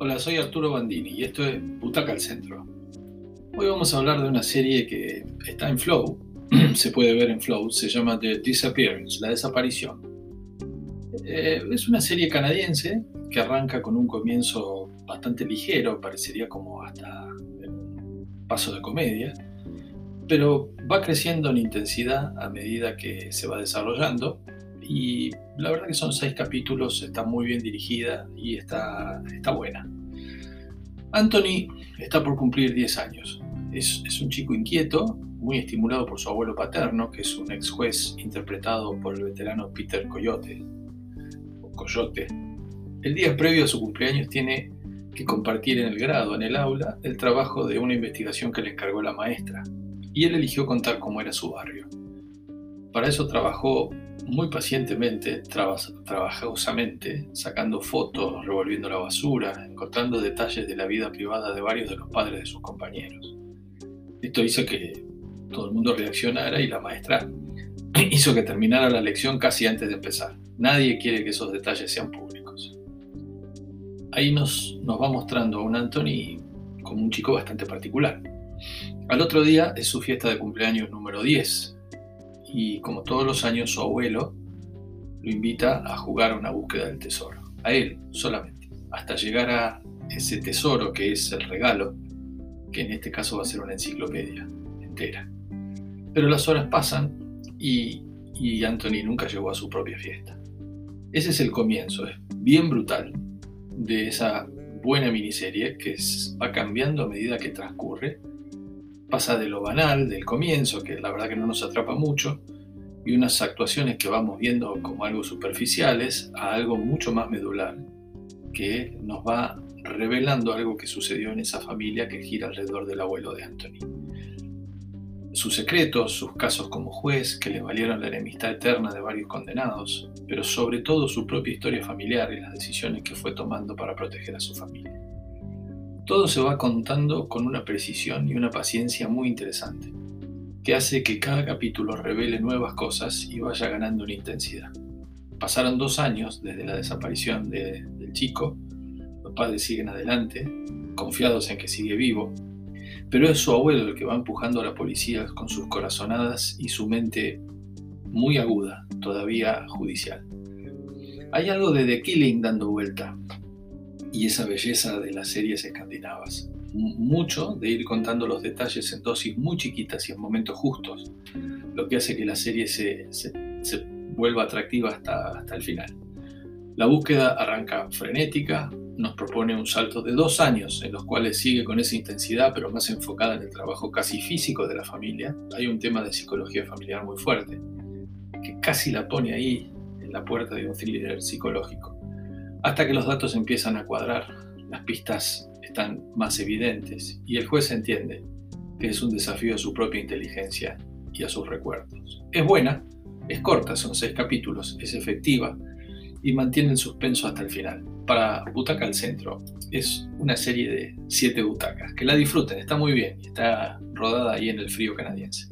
Hola, soy Arturo Bandini y esto es Butaca al Centro. Hoy vamos a hablar de una serie que está en Flow, se puede ver en Flow, se llama The Disappearance, la desaparición. Eh, es una serie canadiense que arranca con un comienzo bastante ligero, parecería como hasta un paso de comedia, pero va creciendo en intensidad a medida que se va desarrollando y la verdad que son seis capítulos, está muy bien dirigida y está, está buena. Anthony está por cumplir 10 años. Es, es, un chico inquieto, muy estimulado por su abuelo paterno, que es un ex juez interpretado por el veterano Peter Coyote, Coyote. El día previo a su cumpleaños tiene que compartir en el grado, en el aula, el trabajo de una investigación que le encargó la maestra, y él eligió contar cómo era su barrio. Para eso trabajó muy pacientemente, trabajosamente, sacando fotos, revolviendo la basura, encontrando detalles de la vida privada de varios de los padres de sus compañeros. Esto hizo que todo el mundo reaccionara y la maestra hizo que terminara la lección casi antes de empezar. Nadie quiere que esos detalles sean públicos. Ahí nos, nos va mostrando a un Anthony como un chico bastante particular. Al otro día es su fiesta de cumpleaños número 10, y como todos los años su abuelo lo invita a jugar una búsqueda del tesoro, a él solamente, hasta llegar a ese tesoro que es el regalo, que en este caso va a ser una enciclopedia entera. Pero las horas pasan y, y Anthony nunca llegó a su propia fiesta. Ese es el comienzo, es bien brutal de esa buena miniserie que va cambiando a medida que transcurre pasa de lo banal, del comienzo, que la verdad que no nos atrapa mucho, y unas actuaciones que vamos viendo como algo superficiales, a algo mucho más medular, que nos va revelando algo que sucedió en esa familia que gira alrededor del abuelo de Anthony. Sus secretos, sus casos como juez, que le valieron la enemistad eterna de varios condenados, pero sobre todo su propia historia familiar y las decisiones que fue tomando para proteger a su familia. Todo se va contando con una precisión y una paciencia muy interesante, que hace que cada capítulo revele nuevas cosas y vaya ganando una intensidad. Pasaron dos años desde la desaparición del chico, los padres siguen adelante, confiados en que sigue vivo, pero es su abuelo el que va empujando a la policía con sus corazonadas y su mente muy aguda, todavía judicial. Hay algo de The Killing dando vuelta, y esa belleza de las series escandinavas. Mucho de ir contando los detalles en dosis muy chiquitas y en momentos justos, lo que hace que la serie se, vuelva atractiva hasta, hasta el final. La búsqueda arranca frenética, nos propone un salto de dos años en los cuales sigue con esa intensidad, pero más enfocada en el trabajo casi físico de la familia. Hay un tema de psicología familiar muy fuerte, que casi la pone ahí en la puerta de un thriller psicológico hasta que los datos empiezan a cuadrar, las pistas están más evidentes y el juez entiende que es un desafío a su propia inteligencia y a sus recuerdos. Es buena, es corta, son seis capítulos, es efectiva y mantiene el suspenso hasta el final. Para Butaca al Centro es una serie de siete butacas. Que la disfruten, está muy bien está rodada ahí en el frío canadiense.